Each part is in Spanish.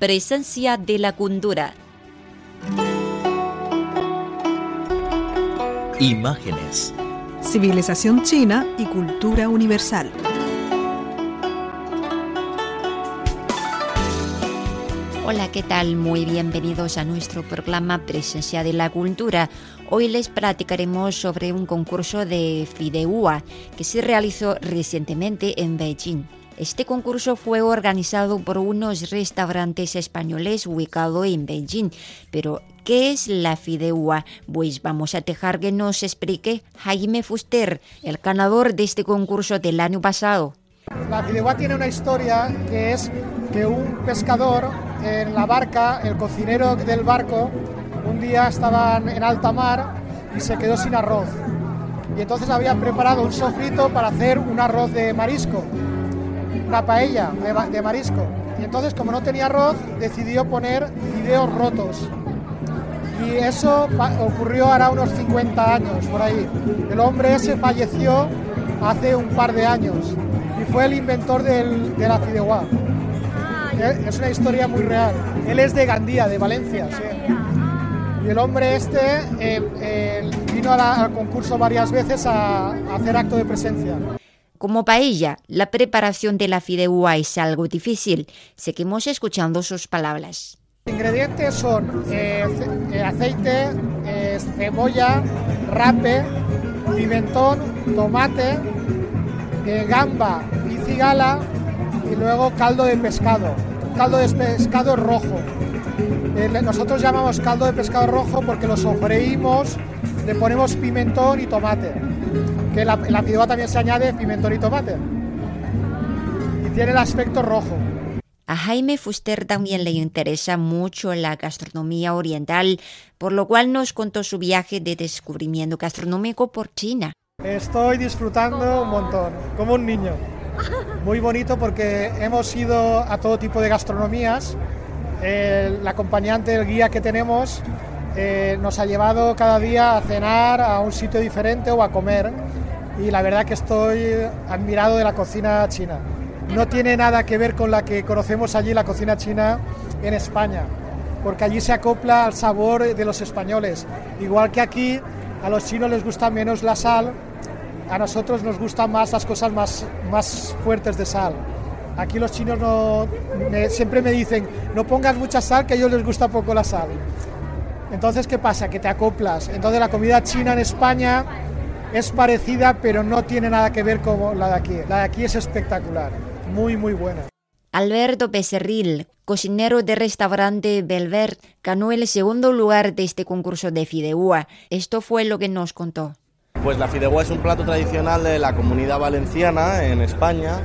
Presencia de la cultura. Imágenes, Civilización china y cultura universal. Hola, ¿qué tal? Muy bienvenidos a nuestro programa Presencia de la Cultura. Hoy les platicaremos sobre un concurso de Fideua que se realizó recientemente en Beijing. Este concurso fue organizado por unos restaurantes españoles ubicados en Beijing. Pero, ¿qué es la Fideua? Pues vamos a dejar que nos explique Jaime Fuster, el ganador de este concurso del año pasado. La fideuá tiene una historia que es que un pescador en la barca, el cocinero del barco, un día estaban en alta mar y se quedó sin arroz. Y entonces había preparado un sofrito para hacer un arroz de marisco, una paella de, ma- de marisco. Y entonces, como no tenía arroz, decidió poner fideos rotos. Y eso ocurrió ahora unos 50 años por ahí. El hombre ese falleció hace un par de años y fue el inventor del- de la fideuá. Eh, Es una historia muy real. Él es de Gandía, de Valencia. sí. Y el hombre este eh, eh, vino la- al concurso varias veces a, a hacer acto de presencia. Como paella, la preparación de la fideuá es algo difícil. Seguimos escuchando sus palabras. Los ingredientes son eh, eh, aceite, eh, cebolla, rape, pimentón, tomate, gamba y cigala y luego caldo de pescado. Caldo de pescado rojo. Nosotros llamamos caldo de pescado rojo porque lo sofreímos, le ponemos pimentón y tomate. Que en la, en la fideuá también se añade pimentón y tomate. Y tiene el aspecto rojo. A Jaime Fuster también le interesa mucho la gastronomía oriental, por lo cual nos contó su viaje de descubrimiento gastronómico por China. Estoy disfrutando un montón, como un niño. Muy bonito porque hemos ido a todo tipo de gastronomías. El, acompañante, el guía que tenemos, eh, nos ha llevado cada día a cenar a un sitio diferente o a comer. Y la verdad que estoy admirado de la cocina china. No tiene nada que ver con la que conocemos allí, la cocina china en España, porque allí se acopla al sabor de los españoles. Igual que aquí, a los chinos les gusta menos la sal, a nosotros nos gustan más las cosas más, más fuertes de sal. Aquí los chinos no, me- siempre me dicen, no pongas mucha sal, que a ellos les gusta poco la sal. Entonces, ¿qué pasa? Que te acoplas. Entonces, la comida china en España es parecida, pero no tiene nada que ver con la de aquí. La de aquí es espectacular, muy, muy buena. Alberto Becerril, cocinero del restaurante Belver, ganó el segundo lugar de este concurso de fideuá. Esto fue lo que nos contó. Pues la fideuá es un plato tradicional de la comunidad valenciana en España.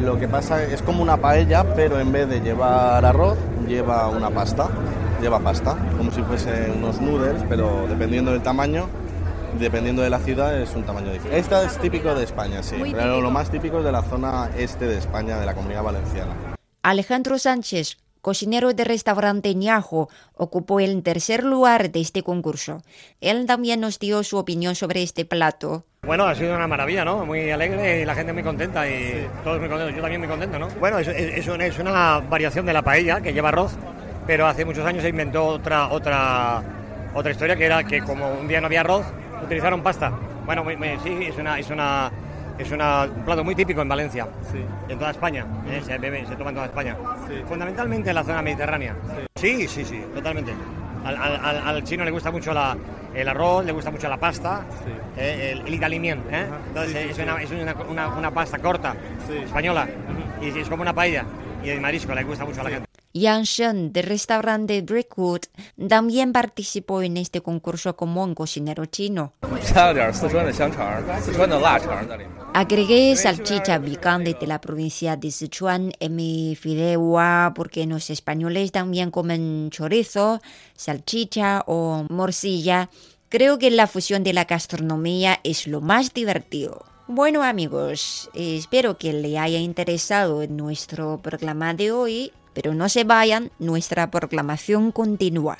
Lo que pasa es como una paella, pero en vez de llevar arroz, lleva una pasta. Lleva pasta, como si fuesen unos noodles, pero dependiendo del tamaño, dependiendo de la ciudad, es un tamaño diferente. Esta es típico de España, sí, pero lo más típico es de la zona este de España, de la comunidad valenciana. Alejandro Sánchez, cocinero del restaurante Ñajo, ocupó el tercer lugar de este concurso. Él también nos dio su opinión sobre este plato. Bueno, ha sido una maravilla, ¿no? Muy alegre y la gente muy contenta y todos muy contentos. Yo también muy contento, ¿no? Bueno, es, es- es una, es una variación de la paella que lleva arroz, pero hace muchos años se inventó otra otra otra historia que era que como un día no había arroz, utilizaron pasta. Bueno, muy- muy- sí, es una es una es una- un plato muy típico en Valencia, en toda España, ¿eh? se bebe, se toma en toda España, fundamentalmente en la zona mediterránea. Sí, sí, sí, totalmente. Al, al- al- chino le gusta mucho la- el arroz, le gusta mucho la pasta, eh, el, el italien, ¿eh? Entonces es, una, es una, una- una pasta corta, española, y es como una paella, y el marisco le gusta mucho a la gente. Yang Shen del restaurante Brickwood también participó en este concurso como un cocinero chino. Agregué salchicha picante de la provincia de Sichuan en mi fideuá porque los españoles también comen chorizo, salchicha o morcilla. Creo que la fusión de la gastronomía es lo más divertido. Bueno amigos, espero que le haya interesado nuestro programa de hoy, pero no se vayan, nuestra proclamación continúa.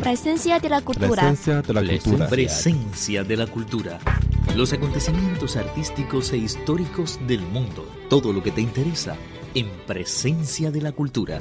Presencia de la cultura. Presencia de la cultura. Presencia de la cultura. Los acontecimientos artísticos e históricos del mundo. Todo lo que te interesa en Presencia de la cultura.